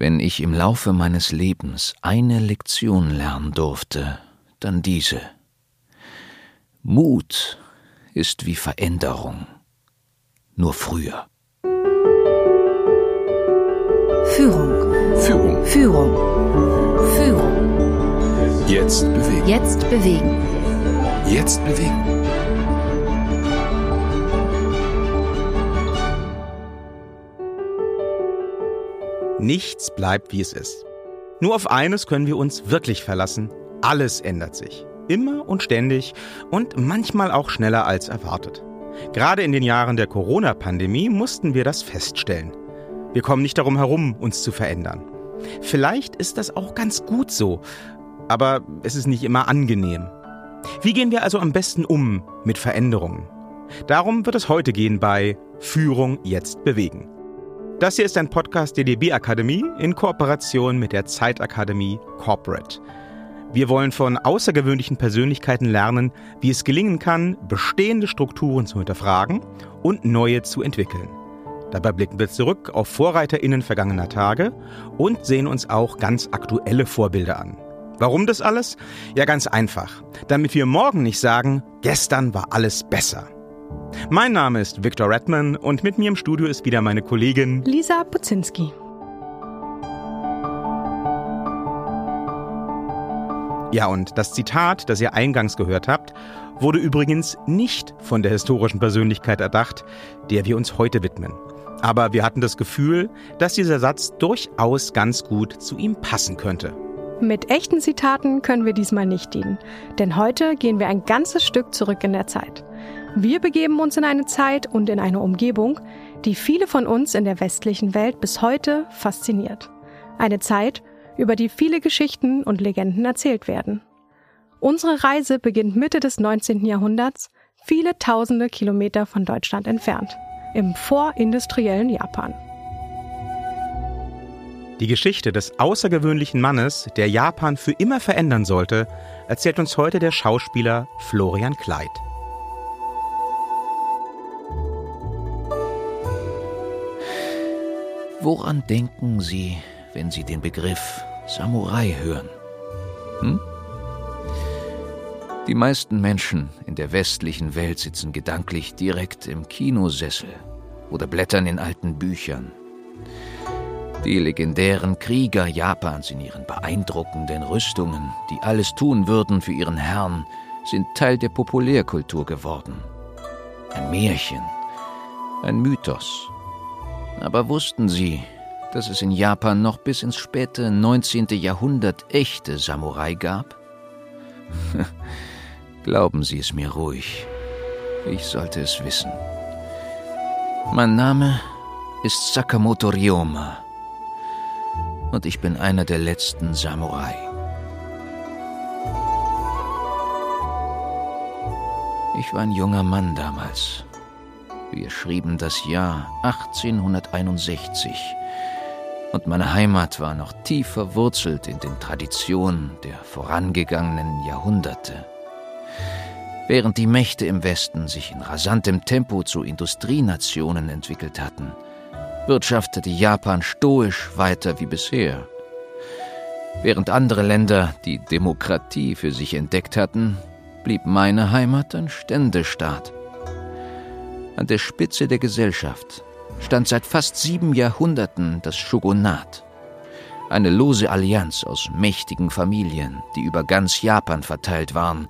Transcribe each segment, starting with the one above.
Wenn ich im Laufe meines Lebens eine Lektion lernen durfte, dann diese. Mut ist wie Veränderung, nur früher. Führung. Führung. Führung. Führung. Jetzt bewegen. Jetzt bewegen. Jetzt bewegen. Nichts bleibt, wie es ist. Nur auf eines können wir uns wirklich verlassen. Alles ändert sich. Immer und ständig und manchmal auch schneller als erwartet. Gerade in den Jahren der Corona-Pandemie mussten wir das feststellen. Wir kommen nicht darum herum, uns zu verändern. Vielleicht ist das auch ganz gut so, aber es ist nicht immer angenehm. Wie gehen wir also am besten um mit Veränderungen? Darum wird es heute gehen bei Führung jetzt bewegen. Das hier ist ein Podcast der DB Akademie in Kooperation mit der Zeitakademie Corporate. Wir wollen von außergewöhnlichen Persönlichkeiten lernen, wie es gelingen kann, bestehende Strukturen zu hinterfragen und neue zu entwickeln. Dabei blicken wir zurück auf VorreiterInnen vergangener Tage und sehen uns auch ganz aktuelle Vorbilder an. Warum das alles? Ja, ganz einfach. Damit wir morgen nicht sagen, gestern war alles besser. Mein Name ist Viktor Redman und mit mir im Studio ist wieder meine Kollegin Lisa Puzinski. Ja, und das Zitat, das ihr eingangs gehört habt, wurde übrigens nicht von der historischen Persönlichkeit erdacht, der wir uns heute widmen. Aber wir hatten das Gefühl, dass dieser Satz durchaus ganz gut zu ihm passen könnte. Mit echten Zitaten können wir diesmal nicht dienen, denn heute gehen wir ein ganzes Stück zurück in der Zeit. Wir begeben uns in eine Zeit und in eine Umgebung, die viele von uns in der westlichen Welt bis heute fasziniert. Eine Zeit, über die viele Geschichten und Legenden erzählt werden. Unsere Reise beginnt Mitte des 19. Jahrhunderts, viele tausende Kilometer von Deutschland entfernt, im vorindustriellen Japan. Die Geschichte des außergewöhnlichen Mannes, der Japan für immer verändern sollte, erzählt uns heute der Schauspieler Florian Kleid. Woran denken Sie, wenn Sie den Begriff Samurai hören? Hm? Die meisten Menschen in der westlichen Welt sitzen gedanklich direkt im Kinosessel oder blättern in alten Büchern. Die legendären Krieger Japans in ihren beeindruckenden Rüstungen, die alles tun würden für ihren Herrn, sind Teil der Populärkultur geworden. Ein Märchen, ein Mythos. Aber wussten Sie, dass es in Japan noch bis ins späte 19. Jahrhundert echte Samurai gab? Glauben Sie es mir ruhig. Ich sollte es wissen. Mein Name ist Sakamoto Ryoma. Und ich bin einer der letzten Samurai. Ich war ein junger Mann damals. Wir schrieben das Jahr 1861 und meine Heimat war noch tief verwurzelt in den Traditionen der vorangegangenen Jahrhunderte. Während die Mächte im Westen sich in rasantem Tempo zu Industrienationen entwickelt hatten, wirtschaftete Japan stoisch weiter wie bisher. Während andere Länder die Demokratie für sich entdeckt hatten, blieb meine Heimat ein Ständestaat. An der Spitze der Gesellschaft stand seit fast sieben Jahrhunderten das Shogunat. Eine lose Allianz aus mächtigen Familien, die über ganz Japan verteilt waren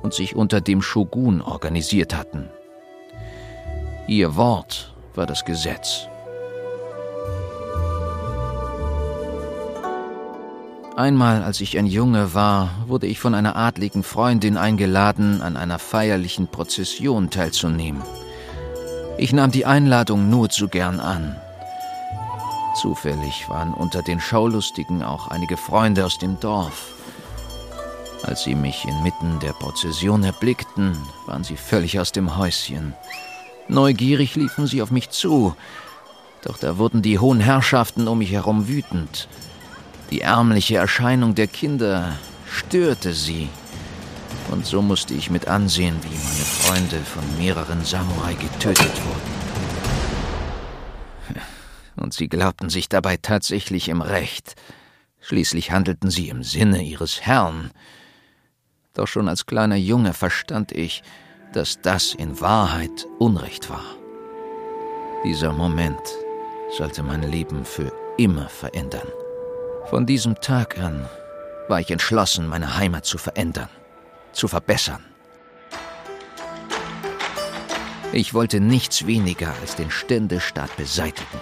und sich unter dem Shogun organisiert hatten. Ihr Wort war das Gesetz. Einmal, als ich ein Junge war, wurde ich von einer adligen Freundin eingeladen, an einer feierlichen Prozession teilzunehmen. Ich nahm die Einladung nur zu gern an. Zufällig waren unter den Schaulustigen auch einige Freunde aus dem Dorf. Als sie mich inmitten der Prozession erblickten, waren sie völlig aus dem Häuschen. Neugierig liefen sie auf mich zu, doch da wurden die hohen Herrschaften um mich herum wütend. Die ärmliche Erscheinung der Kinder störte sie. Und so musste ich mit ansehen, wie meine Freunde von mehreren Samurai getötet wurden. und sie glaubten sich dabei tatsächlich im Recht. Schließlich handelten sie im Sinne ihres Herrn. Doch schon als kleiner Junge verstand ich, dass das in Wahrheit Unrecht war. Dieser Moment sollte mein Leben für immer verändern. Von diesem Tag an war ich entschlossen, meine Heimat zu verändern, zu verbessern. Ich wollte nichts weniger als den Ständestaat beseitigen.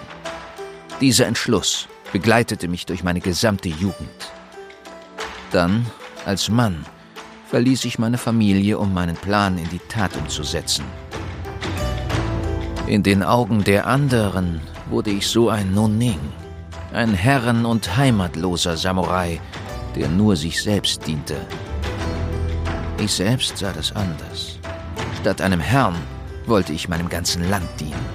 Dieser Entschluss begleitete mich durch meine gesamte Jugend. Dann, als Mann, verließ ich meine Familie, um meinen Plan in die Tat umzusetzen. In den Augen der anderen wurde ich so ein Noning, ein herren- und heimatloser Samurai, der nur sich selbst diente. Ich selbst sah das anders. Statt einem Herrn wollte ich meinem ganzen Land dienen.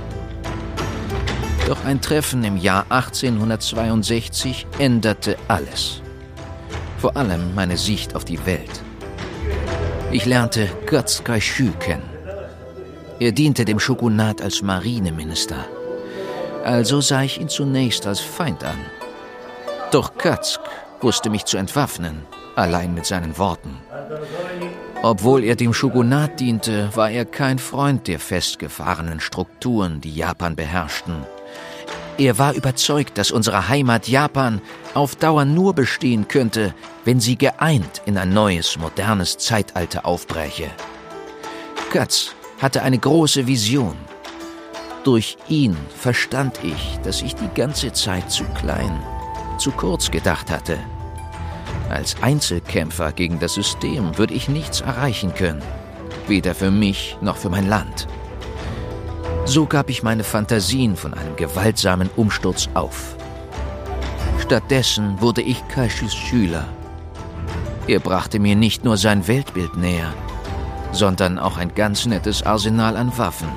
Doch ein Treffen im Jahr 1862 änderte alles. Vor allem meine Sicht auf die Welt. Ich lernte Götz Kaishu kennen. Er diente dem Shogunat als Marineminister. Also sah ich ihn zunächst als Feind an. Doch Katzk wusste mich zu entwaffnen, allein mit seinen Worten. Obwohl er dem Shogunat diente, war er kein Freund der festgefahrenen Strukturen, die Japan beherrschten. Er war überzeugt, dass unsere Heimat Japan auf Dauer nur bestehen könnte, wenn sie geeint in ein neues, modernes Zeitalter aufbräche. Götz hatte eine große Vision. Durch ihn verstand ich, dass ich die ganze Zeit zu klein, zu kurz gedacht hatte. Als Einzelkämpfer gegen das System würde ich nichts erreichen können, weder für mich noch für mein Land. So gab ich meine Fantasien von einem gewaltsamen Umsturz auf. Stattdessen wurde ich Kaishus Schüler. Er brachte mir nicht nur sein Weltbild näher, sondern auch ein ganz nettes Arsenal an Waffen.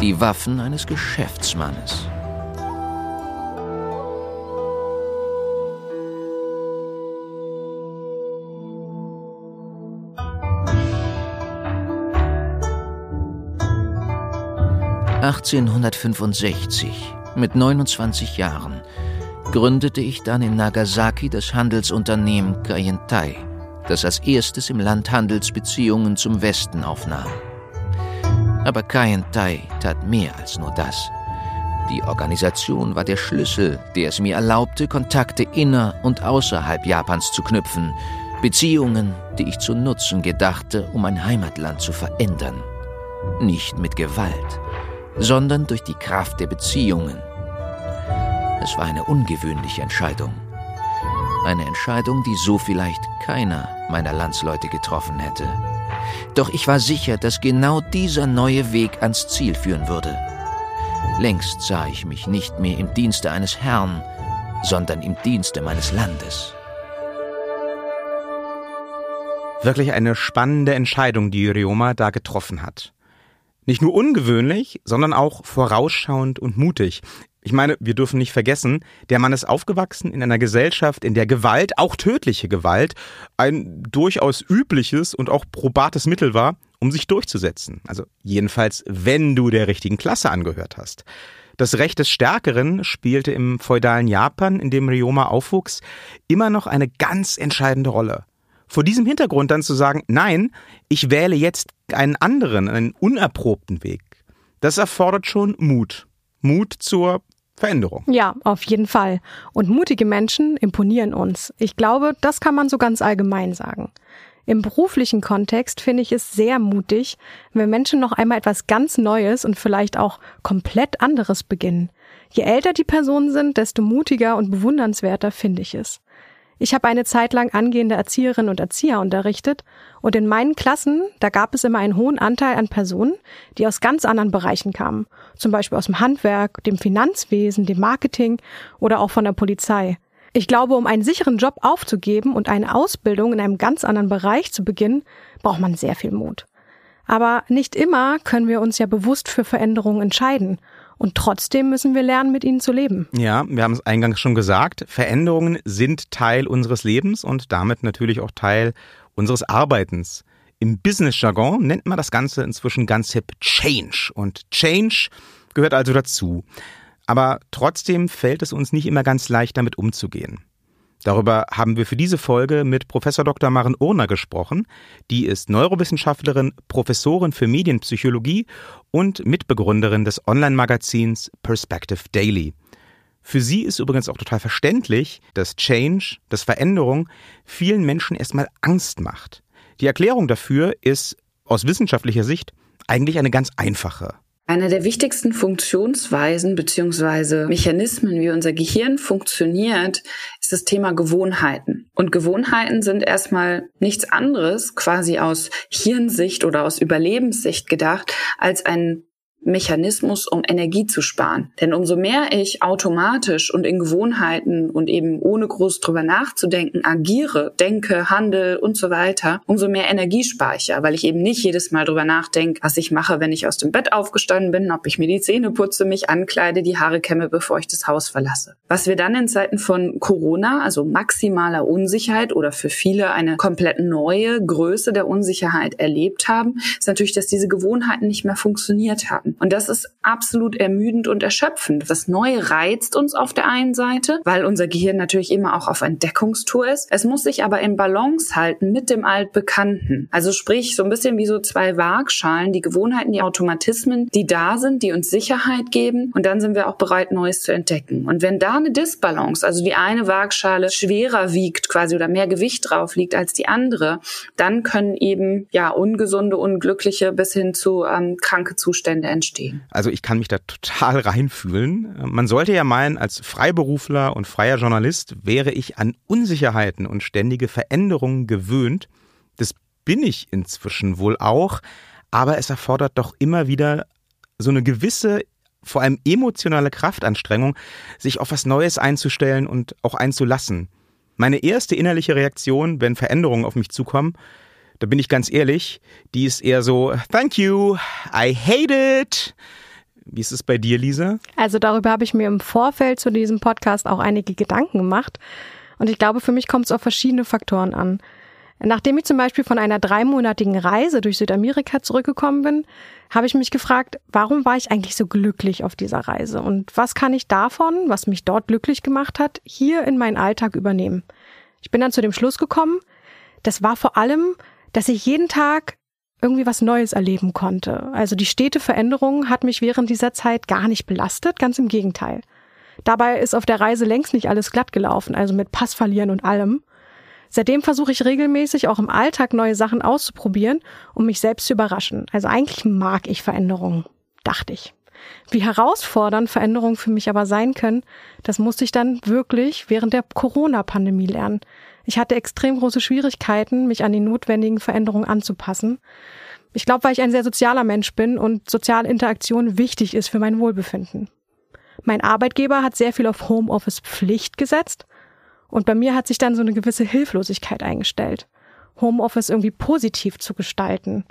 Die Waffen eines Geschäftsmannes. 1865, mit 29 Jahren, gründete ich dann in Nagasaki das Handelsunternehmen Kayentai, das als erstes im Land Handelsbeziehungen zum Westen aufnahm. Aber Kayentai tat mehr als nur das. Die Organisation war der Schlüssel, der es mir erlaubte, Kontakte inner und außerhalb Japans zu knüpfen, Beziehungen, die ich zu nutzen gedachte, um ein Heimatland zu verändern. Nicht mit Gewalt, sondern durch die Kraft der Beziehungen. Es war eine ungewöhnliche Entscheidung. Eine Entscheidung, die so vielleicht keiner meiner Landsleute getroffen hätte. Doch ich war sicher, dass genau dieser neue Weg ans Ziel führen würde. Längst sah ich mich nicht mehr im Dienste eines Herrn, sondern im Dienste meines Landes. Wirklich eine spannende Entscheidung, die Ryoma da getroffen hat. Nicht nur ungewöhnlich, sondern auch vorausschauend und mutig. Ich meine, wir dürfen nicht vergessen, der Mann ist aufgewachsen in einer Gesellschaft, in der Gewalt, auch tödliche Gewalt, ein durchaus übliches und auch probates Mittel war, um sich durchzusetzen. Also jedenfalls, wenn du der richtigen Klasse angehört hast. Das Recht des Stärkeren spielte im feudalen Japan, in dem Ryoma aufwuchs, immer noch eine ganz entscheidende Rolle. Vor diesem Hintergrund dann zu sagen, nein, ich wähle jetzt einen anderen, einen unerprobten Weg, das erfordert schon Mut. Mut zur Veränderung. Ja, auf jeden Fall. Und mutige Menschen imponieren uns. Ich glaube, das kann man so ganz allgemein sagen. Im beruflichen Kontext finde ich es sehr mutig, wenn Menschen noch einmal etwas ganz Neues und vielleicht auch komplett anderes beginnen. Je älter die Personen sind, desto mutiger und bewundernswerter finde ich es. Ich habe eine Zeit lang angehende Erzieherinnen und Erzieher unterrichtet und in meinen Klassen, da gab es immer einen hohen Anteil an Personen, die aus ganz anderen Bereichen kamen, zum Beispiel aus dem Handwerk, dem Finanzwesen, dem Marketing oder auch von der Polizei. Ich glaube, um einen sicheren Job aufzugeben und eine Ausbildung in einem ganz anderen Bereich zu beginnen, braucht man sehr viel Mut. Aber nicht immer können wir uns ja bewusst für Veränderungen entscheiden und trotzdem müssen wir lernen, mit ihnen zu leben. Ja, wir haben es eingangs schon gesagt. Veränderungen sind Teil unseres Lebens und damit natürlich auch Teil unseres Arbeitens. Im Business-Jargon nennt man das Ganze inzwischen ganz hip Change. Und Change gehört also dazu. Aber trotzdem fällt es uns nicht immer ganz leicht, damit umzugehen. Darüber haben wir für diese Folge mit Professor Dr. Maren Urner gesprochen. Die ist Neurowissenschaftlerin, Professorin für Medienpsychologie und Mitbegründerin des Online-Magazins Perspective Daily. Für sie ist übrigens auch total verständlich, dass Change, dass Veränderung vielen Menschen erstmal Angst macht. Die Erklärung dafür ist aus wissenschaftlicher Sicht eigentlich eine ganz einfache. Eine der wichtigsten Funktionsweisen beziehungsweise Mechanismen, wie unser Gehirn funktioniert, ist das Thema Gewohnheiten. Und Gewohnheiten sind erstmal nichts anderes, quasi aus Hirnsicht oder aus Überlebenssicht gedacht, als ein Mechanismus, um Energie zu sparen. Denn umso mehr ich automatisch und in Gewohnheiten und eben ohne groß drüber nachzudenken agiere, denke, handel und so weiter, umso mehr Energie speicher, weil ich eben nicht jedes Mal drüber nachdenke, was ich mache, wenn ich aus dem Bett aufgestanden bin, ob ich mir die Zähne putze, mich ankleide, die Haare kämme, bevor ich das Haus verlasse. Was wir dann in Zeiten von Corona, also maximaler Unsicherheit oder für viele eine komplett neue Größe der Unsicherheit erlebt haben, ist natürlich, dass diese Gewohnheiten nicht mehr funktioniert haben. Und das ist absolut ermüdend und erschöpfend. Das Neue reizt uns auf der einen Seite, weil unser Gehirn natürlich immer auch auf Entdeckungstour ist. Es muss sich aber in Balance halten mit dem Altbekannten. Also sprich, so ein bisschen wie so zwei Waagschalen, die Gewohnheiten, die Automatismen, die da sind, die uns Sicherheit geben. Und dann sind wir auch bereit, Neues zu entdecken. Und wenn da eine Disbalance, also die eine Waagschale schwerer wiegt quasi oder mehr Gewicht drauf liegt als die andere, dann können eben ja ungesunde, unglückliche bis hin zu ähm, kranke Zustände entstehen entstehen. Also ich kann mich da total reinfühlen. Man sollte ja meinen, als Freiberufler und freier Journalist wäre ich an Unsicherheiten und ständige Veränderungen gewöhnt. Das bin ich inzwischen wohl auch, aber es erfordert doch immer wieder so eine gewisse vor allem emotionale Kraftanstrengung, sich auf was Neues einzustellen und auch einzulassen. Meine erste innerliche Reaktion, wenn Veränderungen auf mich zukommen, da bin ich ganz ehrlich, die ist eher so, thank you, I hate it. Wie ist es bei dir, Lisa? Also darüber habe ich mir im Vorfeld zu diesem Podcast auch einige Gedanken gemacht. Und ich glaube, für mich kommt es auf verschiedene Faktoren an. Nachdem ich zum Beispiel von einer dreimonatigen Reise durch Südamerika zurückgekommen bin, habe ich mich gefragt, warum war ich eigentlich so glücklich auf dieser Reise? Und was kann ich davon, was mich dort glücklich gemacht hat, hier in meinen Alltag übernehmen? Ich bin dann zu dem Schluss gekommen, das war vor allem dass ich jeden Tag irgendwie was Neues erleben konnte. Also die stete Veränderung hat mich während dieser Zeit gar nicht belastet, ganz im Gegenteil. Dabei ist auf der Reise längst nicht alles glatt gelaufen, also mit Pass verlieren und allem. Seitdem versuche ich regelmäßig auch im Alltag neue Sachen auszuprobieren, um mich selbst zu überraschen. Also eigentlich mag ich Veränderungen, dachte ich. Wie herausfordernd Veränderungen für mich aber sein können, das musste ich dann wirklich während der Corona-Pandemie lernen. Ich hatte extrem große Schwierigkeiten, mich an die notwendigen Veränderungen anzupassen. Ich glaube, weil ich ein sehr sozialer Mensch bin und soziale Interaktion wichtig ist für mein Wohlbefinden. Mein Arbeitgeber hat sehr viel auf Homeoffice Pflicht gesetzt und bei mir hat sich dann so eine gewisse Hilflosigkeit eingestellt, Homeoffice irgendwie positiv zu gestalten.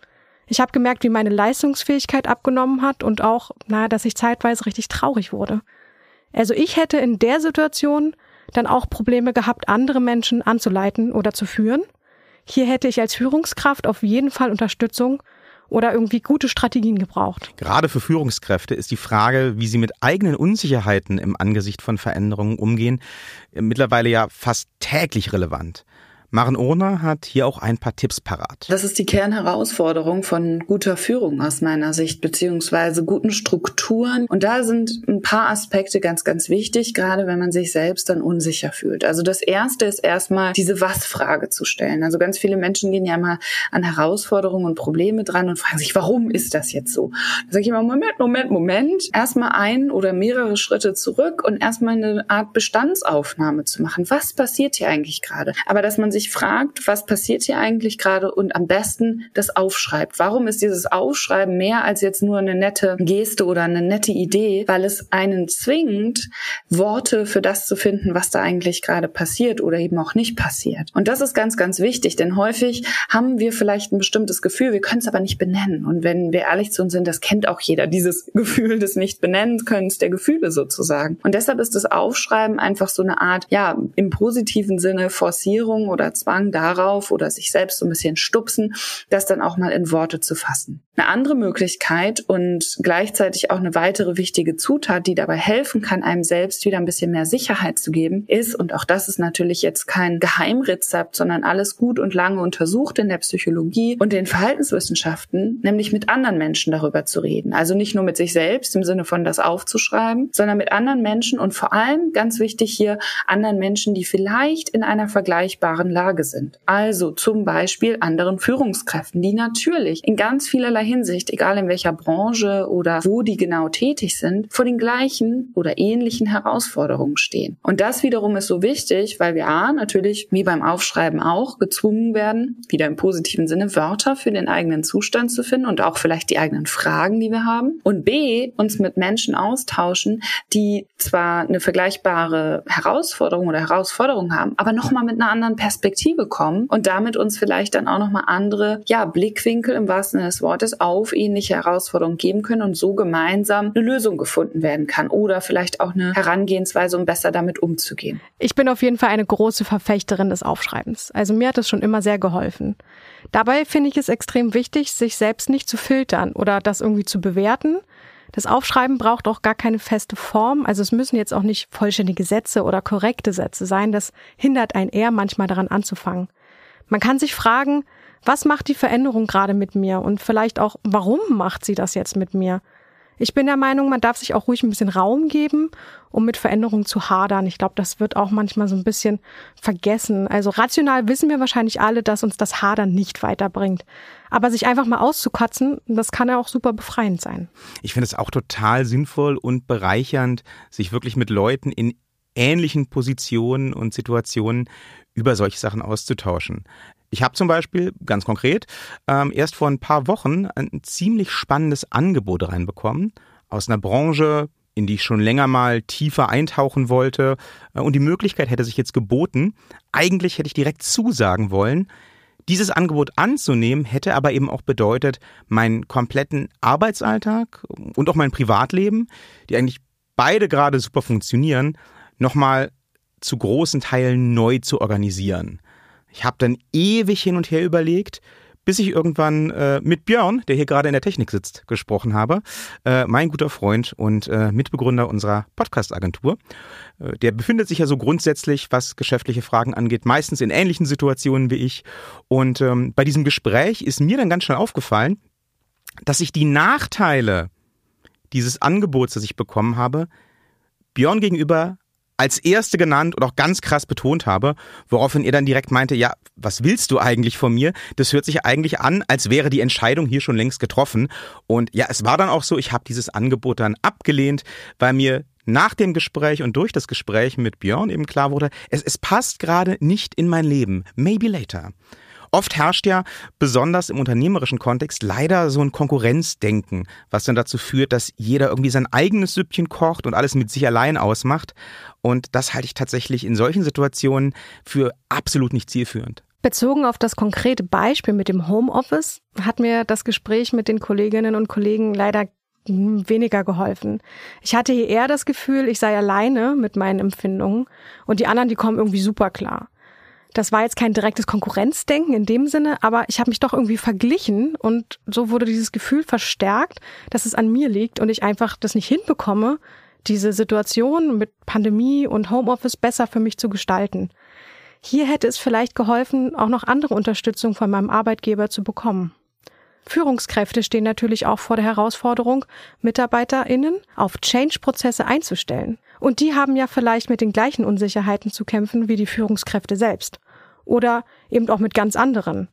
Ich habe gemerkt, wie meine Leistungsfähigkeit abgenommen hat und auch, naja, dass ich zeitweise richtig traurig wurde. Also ich hätte in der Situation dann auch Probleme gehabt, andere Menschen anzuleiten oder zu führen. Hier hätte ich als Führungskraft auf jeden Fall Unterstützung oder irgendwie gute Strategien gebraucht. Gerade für Führungskräfte ist die Frage, wie sie mit eigenen Unsicherheiten im Angesicht von Veränderungen umgehen, mittlerweile ja fast täglich relevant. Maren Urner hat hier auch ein paar Tipps parat. Das ist die Kernherausforderung von guter Führung aus meiner Sicht, beziehungsweise guten Strukturen. Und da sind ein paar Aspekte ganz, ganz wichtig, gerade wenn man sich selbst dann unsicher fühlt. Also das erste ist erstmal diese Was-Frage zu stellen. Also ganz viele Menschen gehen ja mal an Herausforderungen und Probleme dran und fragen sich, warum ist das jetzt so? Da sage ich immer, Moment, Moment, Moment. Erstmal ein oder mehrere Schritte zurück und erstmal eine Art Bestandsaufnahme zu machen. Was passiert hier eigentlich gerade? Aber dass man sich sich fragt, was passiert hier eigentlich gerade und am besten das aufschreibt. Warum ist dieses Aufschreiben mehr als jetzt nur eine nette Geste oder eine nette Idee? Weil es einen zwingt, Worte für das zu finden, was da eigentlich gerade passiert oder eben auch nicht passiert. Und das ist ganz, ganz wichtig, denn häufig haben wir vielleicht ein bestimmtes Gefühl, wir können es aber nicht benennen. Und wenn wir ehrlich zu uns sind, das kennt auch jeder, dieses Gefühl des Nicht-Benennen-Könnens der Gefühle sozusagen. Und deshalb ist das Aufschreiben einfach so eine Art, ja, im positiven Sinne Forcierung oder oder Zwang darauf oder sich selbst so ein bisschen stupsen, das dann auch mal in Worte zu fassen. Eine andere Möglichkeit und gleichzeitig auch eine weitere wichtige Zutat, die dabei helfen kann, einem selbst wieder ein bisschen mehr Sicherheit zu geben, ist, und auch das ist natürlich jetzt kein Geheimrezept, sondern alles gut und lange untersucht in der Psychologie und den Verhaltenswissenschaften, nämlich mit anderen Menschen darüber zu reden. Also nicht nur mit sich selbst im Sinne von das aufzuschreiben, sondern mit anderen Menschen und vor allem, ganz wichtig hier, anderen Menschen, die vielleicht in einer vergleichbaren Lage sind. Also zum Beispiel anderen Führungskräften, die natürlich in ganz vielerlei Hinsicht, egal in welcher Branche oder wo die genau tätig sind, vor den gleichen oder ähnlichen Herausforderungen stehen. Und das wiederum ist so wichtig, weil wir A, natürlich wie beim Aufschreiben auch gezwungen werden, wieder im positiven Sinne Wörter für den eigenen Zustand zu finden und auch vielleicht die eigenen Fragen, die wir haben. Und B, uns mit Menschen austauschen, die zwar eine vergleichbare Herausforderung oder Herausforderung haben, aber nochmal mit einer anderen Perspektive kommen und damit uns vielleicht dann auch nochmal andere, ja, Blickwinkel im wahrsten Sinne des Wortes auf ähnliche Herausforderungen geben können und so gemeinsam eine Lösung gefunden werden kann oder vielleicht auch eine Herangehensweise, um besser damit umzugehen. Ich bin auf jeden Fall eine große Verfechterin des Aufschreibens. Also mir hat es schon immer sehr geholfen. Dabei finde ich es extrem wichtig, sich selbst nicht zu filtern oder das irgendwie zu bewerten. Das Aufschreiben braucht auch gar keine feste Form. Also es müssen jetzt auch nicht vollständige Sätze oder korrekte Sätze sein. Das hindert einen eher manchmal daran anzufangen. Man kann sich fragen, was macht die Veränderung gerade mit mir und vielleicht auch, warum macht sie das jetzt mit mir? Ich bin der Meinung, man darf sich auch ruhig ein bisschen Raum geben, um mit Veränderungen zu hadern. Ich glaube, das wird auch manchmal so ein bisschen vergessen. Also rational wissen wir wahrscheinlich alle, dass uns das Hadern nicht weiterbringt. Aber sich einfach mal auszukotzen, das kann ja auch super befreiend sein. Ich finde es auch total sinnvoll und bereichernd, sich wirklich mit Leuten in ähnlichen Positionen und Situationen über solche Sachen auszutauschen. Ich habe zum Beispiel, ganz konkret, ähm, erst vor ein paar Wochen ein ziemlich spannendes Angebot reinbekommen aus einer Branche, in die ich schon länger mal tiefer eintauchen wollte. Äh, und die Möglichkeit hätte sich jetzt geboten. Eigentlich hätte ich direkt zusagen wollen. Dieses Angebot anzunehmen hätte aber eben auch bedeutet, meinen kompletten Arbeitsalltag und auch mein Privatleben, die eigentlich beide gerade super funktionieren, nochmal zu großen Teilen neu zu organisieren. Ich habe dann ewig hin und her überlegt, bis ich irgendwann äh, mit Björn, der hier gerade in der Technik sitzt, gesprochen habe. Äh, mein guter Freund und äh, Mitbegründer unserer Podcast-Agentur. Äh, der befindet sich ja so grundsätzlich, was geschäftliche Fragen angeht, meistens in ähnlichen Situationen wie ich. Und ähm, bei diesem Gespräch ist mir dann ganz schnell aufgefallen, dass ich die Nachteile dieses Angebots, das ich bekommen habe, Björn gegenüber als erste genannt und auch ganz krass betont habe, woraufhin er dann direkt meinte, ja, was willst du eigentlich von mir? Das hört sich eigentlich an, als wäre die Entscheidung hier schon längst getroffen. Und ja, es war dann auch so, ich habe dieses Angebot dann abgelehnt, weil mir nach dem Gespräch und durch das Gespräch mit Björn eben klar wurde, es, es passt gerade nicht in mein Leben. Maybe later. Oft herrscht ja besonders im unternehmerischen Kontext leider so ein Konkurrenzdenken, was dann dazu führt, dass jeder irgendwie sein eigenes Süppchen kocht und alles mit sich allein ausmacht. Und das halte ich tatsächlich in solchen Situationen für absolut nicht zielführend. Bezogen auf das konkrete Beispiel mit dem Homeoffice hat mir das Gespräch mit den Kolleginnen und Kollegen leider weniger geholfen. Ich hatte hier eher das Gefühl, ich sei alleine mit meinen Empfindungen und die anderen, die kommen irgendwie super klar. Das war jetzt kein direktes Konkurrenzdenken in dem Sinne, aber ich habe mich doch irgendwie verglichen und so wurde dieses Gefühl verstärkt, dass es an mir liegt und ich einfach das nicht hinbekomme, diese Situation mit Pandemie und Homeoffice besser für mich zu gestalten. Hier hätte es vielleicht geholfen, auch noch andere Unterstützung von meinem Arbeitgeber zu bekommen. Führungskräfte stehen natürlich auch vor der Herausforderung, MitarbeiterInnen auf Change-Prozesse einzustellen. Und die haben ja vielleicht mit den gleichen Unsicherheiten zu kämpfen wie die Führungskräfte selbst. Oder eben auch mit ganz anderen.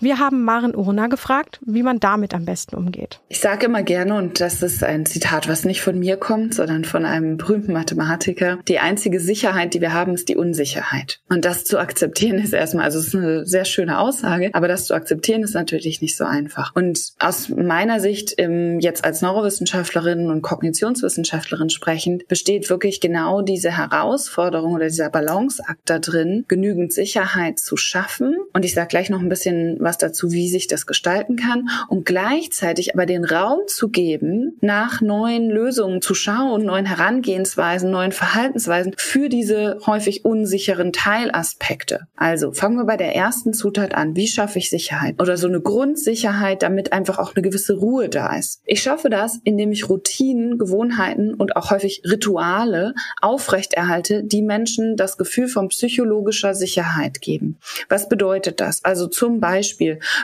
Wir haben Maren Urna gefragt, wie man damit am besten umgeht. Ich sage immer gerne, und das ist ein Zitat, was nicht von mir kommt, sondern von einem berühmten Mathematiker, die einzige Sicherheit, die wir haben, ist die Unsicherheit. Und das zu akzeptieren ist erstmal, also es ist eine sehr schöne Aussage, aber das zu akzeptieren ist natürlich nicht so einfach. Und aus meiner Sicht, jetzt als Neurowissenschaftlerin und Kognitionswissenschaftlerin sprechend, besteht wirklich genau diese Herausforderung oder dieser Balanceakt da drin, genügend Sicherheit zu schaffen. Und ich sage gleich noch ein bisschen was dazu, wie sich das gestalten kann und gleichzeitig aber den Raum zu geben, nach neuen Lösungen zu schauen, neuen Herangehensweisen, neuen Verhaltensweisen für diese häufig unsicheren Teilaspekte. Also fangen wir bei der ersten Zutat an. Wie schaffe ich Sicherheit? Oder so eine Grundsicherheit, damit einfach auch eine gewisse Ruhe da ist. Ich schaffe das, indem ich Routinen, Gewohnheiten und auch häufig Rituale aufrechterhalte, die Menschen das Gefühl von psychologischer Sicherheit geben. Was bedeutet das? Also zum Beispiel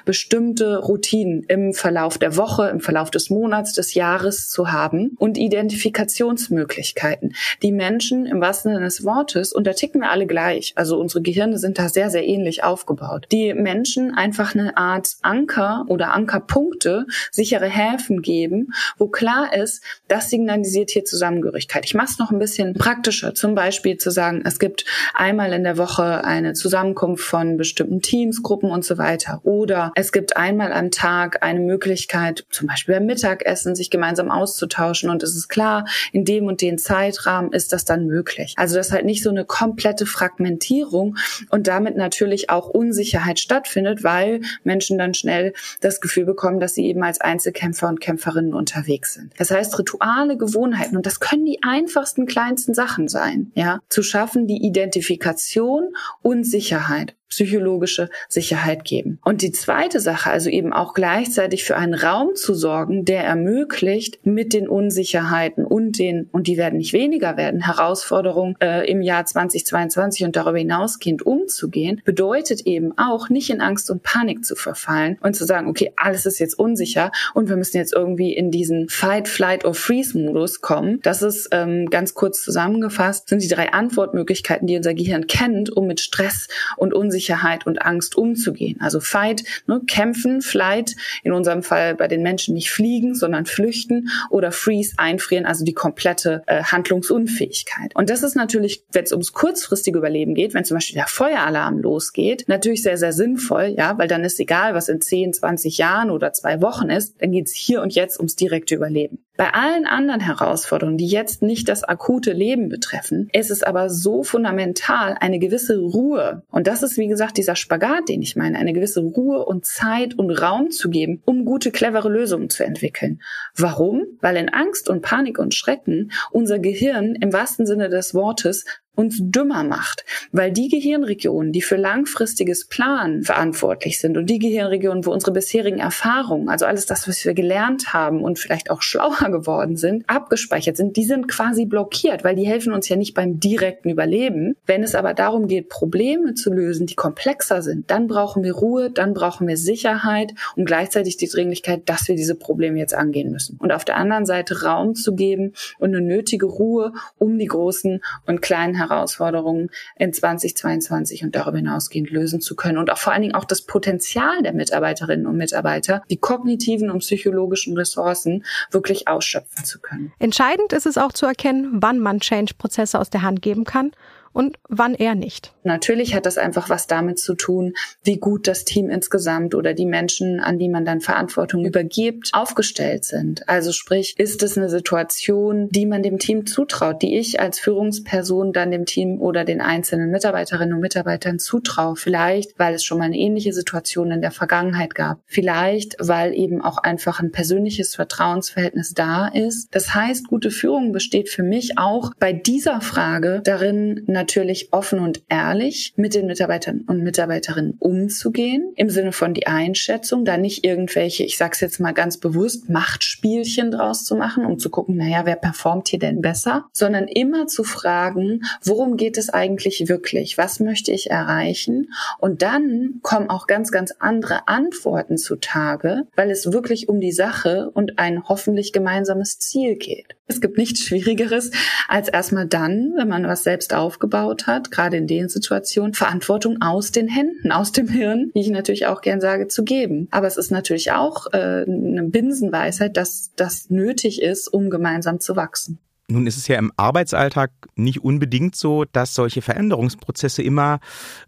bestimmte Routinen im Verlauf der Woche, im Verlauf des Monats, des Jahres zu haben und Identifikationsmöglichkeiten. Die Menschen im wahrsten Sinne des Wortes, und da ticken wir alle gleich, also unsere Gehirne sind da sehr, sehr ähnlich aufgebaut. Die Menschen einfach eine Art Anker oder Ankerpunkte, sichere Häfen geben, wo klar ist, das signalisiert hier Zusammengehörigkeit. Ich mache es noch ein bisschen praktischer, zum Beispiel zu sagen, es gibt einmal in der Woche eine Zusammenkunft von bestimmten Teams, Gruppen und so weiter. Oder es gibt einmal am Tag eine Möglichkeit, zum Beispiel beim Mittagessen, sich gemeinsam auszutauschen. Und es ist klar, in dem und dem Zeitrahmen ist das dann möglich. Also das ist halt nicht so eine komplette Fragmentierung und damit natürlich auch Unsicherheit stattfindet, weil Menschen dann schnell das Gefühl bekommen, dass sie eben als Einzelkämpfer und Kämpferinnen unterwegs sind. Das heißt, Rituale, Gewohnheiten, und das können die einfachsten, kleinsten Sachen sein, ja, zu schaffen, die Identifikation und Sicherheit psychologische Sicherheit geben. Und die zweite Sache, also eben auch gleichzeitig für einen Raum zu sorgen, der ermöglicht, mit den Unsicherheiten und den, und die werden nicht weniger werden, Herausforderungen äh, im Jahr 2022 und darüber hinausgehend umzugehen, bedeutet eben auch, nicht in Angst und Panik zu verfallen und zu sagen, okay, alles ist jetzt unsicher und wir müssen jetzt irgendwie in diesen Fight, Flight or Freeze-Modus kommen. Das ist ähm, ganz kurz zusammengefasst, sind die drei Antwortmöglichkeiten, die unser Gehirn kennt, um mit Stress und Unsicherheit Unsicherheit und Angst umzugehen. Also Fight, ne, kämpfen, Flight, in unserem Fall bei den Menschen nicht fliegen, sondern flüchten oder Freeze, einfrieren, also die komplette äh, Handlungsunfähigkeit. Und das ist natürlich, wenn es ums kurzfristige Überleben geht, wenn zum Beispiel der Feueralarm losgeht, natürlich sehr, sehr sinnvoll, ja, weil dann ist egal, was in 10, 20 Jahren oder zwei Wochen ist, dann geht es hier und jetzt ums direkte Überleben. Bei allen anderen Herausforderungen, die jetzt nicht das akute Leben betreffen, ist es aber so fundamental, eine gewisse Ruhe. Und das ist, wie gesagt, dieser Spagat, den ich meine, eine gewisse Ruhe und Zeit und Raum zu geben, um gute, clevere Lösungen zu entwickeln. Warum? Weil in Angst und Panik und Schrecken unser Gehirn im wahrsten Sinne des Wortes uns dümmer macht, weil die Gehirnregionen, die für langfristiges Planen verantwortlich sind und die Gehirnregionen, wo unsere bisherigen Erfahrungen, also alles das, was wir gelernt haben und vielleicht auch schlauer geworden sind, abgespeichert sind, die sind quasi blockiert, weil die helfen uns ja nicht beim direkten Überleben. Wenn es aber darum geht, Probleme zu lösen, die komplexer sind, dann brauchen wir Ruhe, dann brauchen wir Sicherheit und gleichzeitig die Dringlichkeit, dass wir diese Probleme jetzt angehen müssen. Und auf der anderen Seite Raum zu geben und eine nötige Ruhe, um die großen und kleinen Herausforderungen in 2022 und darüber hinausgehend lösen zu können und auch vor allen Dingen auch das Potenzial der Mitarbeiterinnen und Mitarbeiter, die kognitiven und psychologischen Ressourcen wirklich ausschöpfen zu können. Entscheidend ist es auch zu erkennen, wann man Change-Prozesse aus der Hand geben kann und wann eher nicht. Natürlich hat das einfach was damit zu tun, wie gut das Team insgesamt oder die Menschen, an die man dann Verantwortung übergibt, aufgestellt sind. Also sprich, ist es eine Situation, die man dem Team zutraut, die ich als Führungsperson dann dem Team oder den einzelnen Mitarbeiterinnen und Mitarbeitern zutraue. Vielleicht, weil es schon mal eine ähnliche Situation in der Vergangenheit gab. Vielleicht, weil eben auch einfach ein persönliches Vertrauensverhältnis da ist. Das heißt, gute Führung besteht für mich auch bei dieser Frage darin, natürlich offen und ehrlich mit den Mitarbeitern und Mitarbeiterinnen umzugehen, im Sinne von die Einschätzung, da nicht irgendwelche, ich sag's jetzt mal ganz bewusst, Machtspielchen draus zu machen, um zu gucken, naja, wer performt hier denn besser, sondern immer zu fragen, worum geht es eigentlich wirklich? Was möchte ich erreichen? Und dann kommen auch ganz, ganz andere Antworten zutage, weil es wirklich um die Sache und ein hoffentlich gemeinsames Ziel geht. Es gibt nichts Schwierigeres, als erstmal dann, wenn man was selbst aufgebaut hat, gerade in den Situationen, Verantwortung aus den Händen, aus dem Hirn, wie ich natürlich auch gern sage, zu geben. Aber es ist natürlich auch äh, eine Binsenweisheit, dass das nötig ist, um gemeinsam zu wachsen. Nun ist es ja im Arbeitsalltag nicht unbedingt so, dass solche Veränderungsprozesse immer,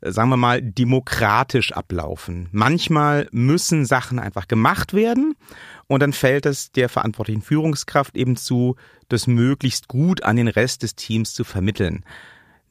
äh, sagen wir mal, demokratisch ablaufen. Manchmal müssen Sachen einfach gemacht werden und dann fällt es der verantwortlichen Führungskraft eben zu, das möglichst gut an den Rest des Teams zu vermitteln.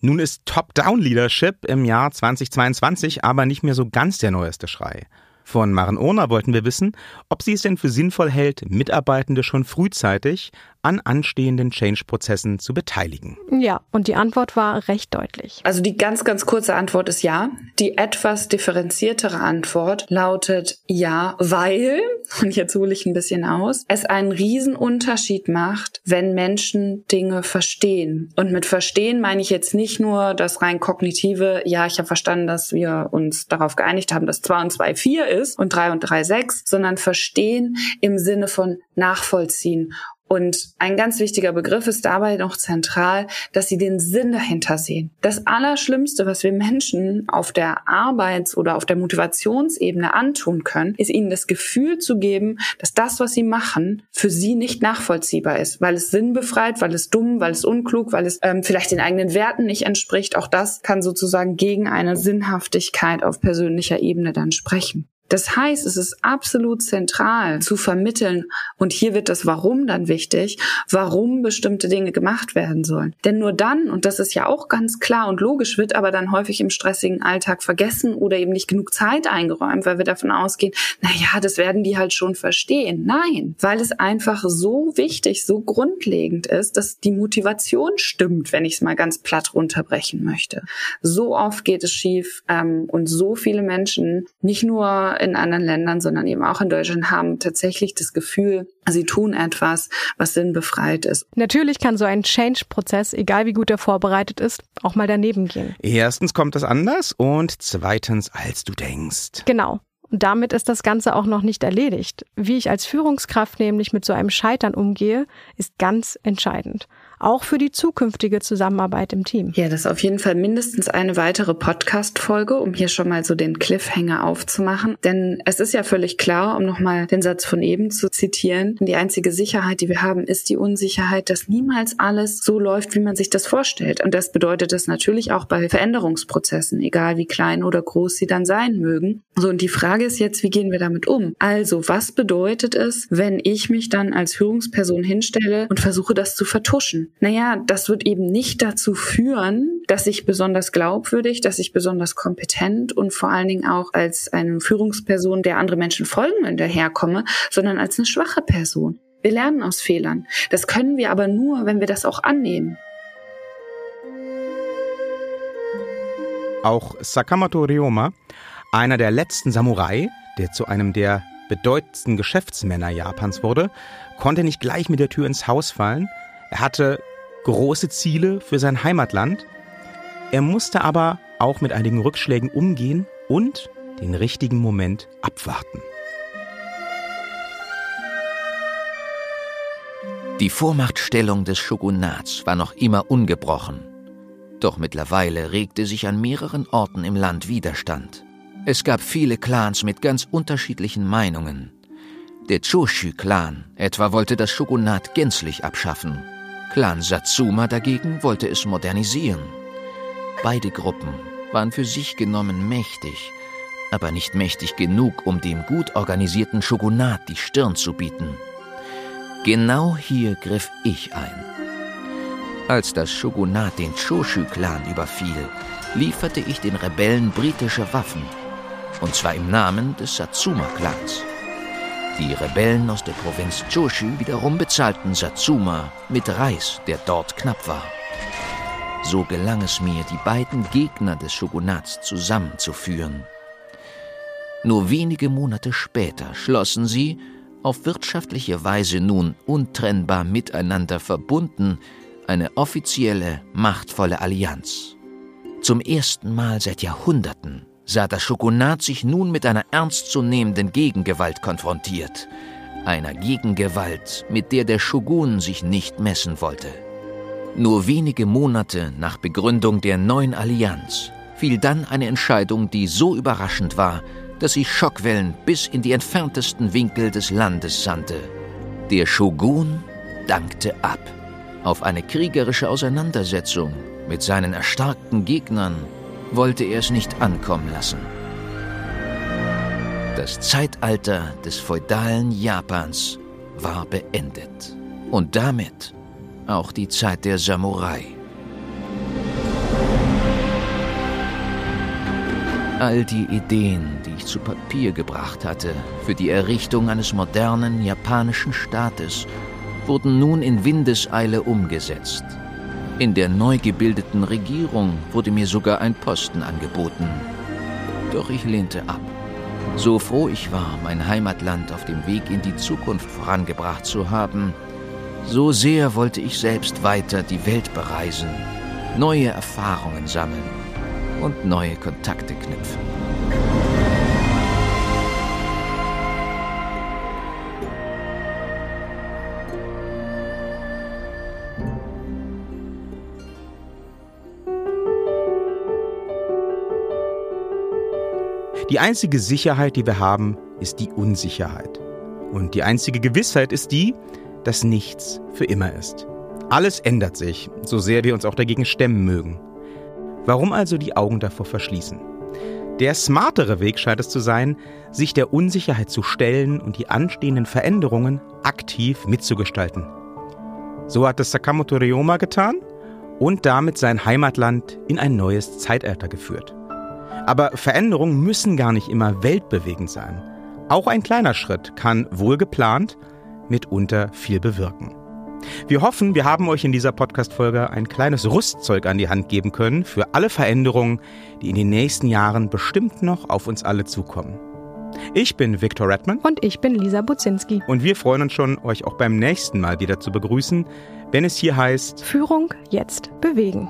Nun ist Top-Down-Leadership im Jahr 2022 aber nicht mehr so ganz der neueste Schrei. Von Maren Urner wollten wir wissen, ob sie es denn für sinnvoll hält, Mitarbeitende schon frühzeitig an anstehenden Change-Prozessen zu beteiligen. Ja, und die Antwort war recht deutlich. Also die ganz, ganz kurze Antwort ist ja. Die etwas differenziertere Antwort lautet ja, weil, und jetzt hole ich ein bisschen aus, es einen Riesenunterschied macht, wenn Menschen Dinge verstehen. Und mit verstehen meine ich jetzt nicht nur das rein kognitive, ja, ich habe verstanden, dass wir uns darauf geeinigt haben, dass 2 und 2 4 ist und 3 und 3 6, sondern verstehen im Sinne von nachvollziehen und ein ganz wichtiger Begriff ist dabei noch zentral, dass sie den Sinn dahinter sehen. Das Allerschlimmste, was wir Menschen auf der Arbeits- oder auf der Motivationsebene antun können, ist ihnen das Gefühl zu geben, dass das, was sie machen, für sie nicht nachvollziehbar ist, weil es sinnbefreit, weil es dumm, weil es unklug, weil es ähm, vielleicht den eigenen Werten nicht entspricht. Auch das kann sozusagen gegen eine Sinnhaftigkeit auf persönlicher Ebene dann sprechen. Das heißt, es ist absolut zentral zu vermitteln, und hier wird das Warum dann wichtig, warum bestimmte Dinge gemacht werden sollen. Denn nur dann, und das ist ja auch ganz klar und logisch, wird aber dann häufig im stressigen Alltag vergessen oder eben nicht genug Zeit eingeräumt, weil wir davon ausgehen, na ja, das werden die halt schon verstehen. Nein, weil es einfach so wichtig, so grundlegend ist, dass die Motivation stimmt, wenn ich es mal ganz platt runterbrechen möchte. So oft geht es schief ähm, und so viele Menschen, nicht nur in anderen Ländern, sondern eben auch in Deutschland haben tatsächlich das Gefühl, sie tun etwas, was sinnbefreit ist. Natürlich kann so ein Change-Prozess, egal wie gut er vorbereitet ist, auch mal daneben gehen. Erstens kommt das anders und zweitens, als du denkst. Genau. Und damit ist das Ganze auch noch nicht erledigt. Wie ich als Führungskraft nämlich mit so einem Scheitern umgehe, ist ganz entscheidend auch für die zukünftige Zusammenarbeit im Team. Ja, das ist auf jeden Fall mindestens eine weitere Podcast-Folge, um hier schon mal so den Cliffhanger aufzumachen. Denn es ist ja völlig klar, um nochmal den Satz von eben zu zitieren, die einzige Sicherheit, die wir haben, ist die Unsicherheit, dass niemals alles so läuft, wie man sich das vorstellt. Und das bedeutet es natürlich auch bei Veränderungsprozessen, egal wie klein oder groß sie dann sein mögen. So, und die Frage ist jetzt, wie gehen wir damit um? Also, was bedeutet es, wenn ich mich dann als Führungsperson hinstelle und versuche, das zu vertuschen? Naja, das wird eben nicht dazu führen, dass ich besonders glaubwürdig, dass ich besonders kompetent und vor allen Dingen auch als eine Führungsperson, der andere Menschen folgen, hinterherkomme, sondern als eine schwache Person. Wir lernen aus Fehlern. Das können wir aber nur, wenn wir das auch annehmen. Auch Sakamoto Ryoma, einer der letzten Samurai, der zu einem der bedeutendsten Geschäftsmänner Japans wurde, konnte nicht gleich mit der Tür ins Haus fallen, er hatte große Ziele für sein Heimatland. Er musste aber auch mit einigen Rückschlägen umgehen und den richtigen Moment abwarten. Die Vormachtstellung des Shogunats war noch immer ungebrochen. Doch mittlerweile regte sich an mehreren Orten im Land Widerstand. Es gab viele Clans mit ganz unterschiedlichen Meinungen. Der Choshu-Clan etwa wollte das Shogunat gänzlich abschaffen Clan Satsuma dagegen wollte es modernisieren. Beide Gruppen waren für sich genommen mächtig, aber nicht mächtig genug, um dem gut organisierten Shogunat die Stirn zu bieten. Genau hier griff ich ein. Als das Shogunat den Choshu-Clan überfiel, lieferte ich den Rebellen britische Waffen, und zwar im Namen des Satsuma-Clans. Die Rebellen aus der Provinz Choshu wiederum bezahlten Satsuma mit Reis, der dort knapp war. So gelang es mir, die beiden Gegner des Shogunats zusammenzuführen. Nur wenige Monate später schlossen sie, auf wirtschaftliche Weise nun untrennbar miteinander verbunden, eine offizielle, machtvolle Allianz. Zum ersten Mal seit Jahrhunderten sah das Shogunat sich nun mit einer ernstzunehmenden Gegengewalt konfrontiert. Einer Gegengewalt, mit der der Shogun sich nicht messen wollte. Nur wenige Monate nach Begründung der neuen Allianz fiel dann eine Entscheidung, die so überraschend war, dass sie Schockwellen bis in die entferntesten Winkel des Landes sandte. Der Shogun dankte ab. Auf eine kriegerische Auseinandersetzung mit seinen erstarkten Gegnern wollte er es nicht ankommen lassen. Das Zeitalter des feudalen Japans war beendet. Und damit auch die Zeit der Samurai. All die Ideen, die ich zu Papier gebracht hatte für die Errichtung eines modernen japanischen Staates, wurden nun in Windeseile umgesetzt. In der neu gebildeten Regierung wurde mir sogar ein Posten angeboten. Doch ich lehnte ab. So froh ich war, mein Heimatland auf dem Weg in die Zukunft vorangebracht zu haben, so sehr wollte ich selbst weiter die Welt bereisen, neue Erfahrungen sammeln und neue Kontakte knüpfen. Die einzige Sicherheit, die wir haben, ist die Unsicherheit. Und die einzige Gewissheit ist die, dass nichts für immer ist. Alles ändert sich, so sehr wir uns auch dagegen stemmen mögen. Warum also die Augen davor verschließen? Der smartere Weg scheint es zu sein, sich der Unsicherheit zu stellen und die anstehenden Veränderungen aktiv mitzugestalten. So hat es Sakamoto Ryoma getan und damit sein Heimatland in ein neues Zeitalter geführt. Aber Veränderungen müssen gar nicht immer weltbewegend sein. Auch ein kleiner Schritt kann wohl geplant mitunter viel bewirken. Wir hoffen, wir haben euch in dieser Podcast-Folge ein kleines Rüstzeug an die Hand geben können für alle Veränderungen, die in den nächsten Jahren bestimmt noch auf uns alle zukommen. Ich bin Viktor Redman. Und ich bin Lisa Buzinski. Und wir freuen uns schon, euch auch beim nächsten Mal wieder zu begrüßen, wenn es hier heißt Führung jetzt bewegen.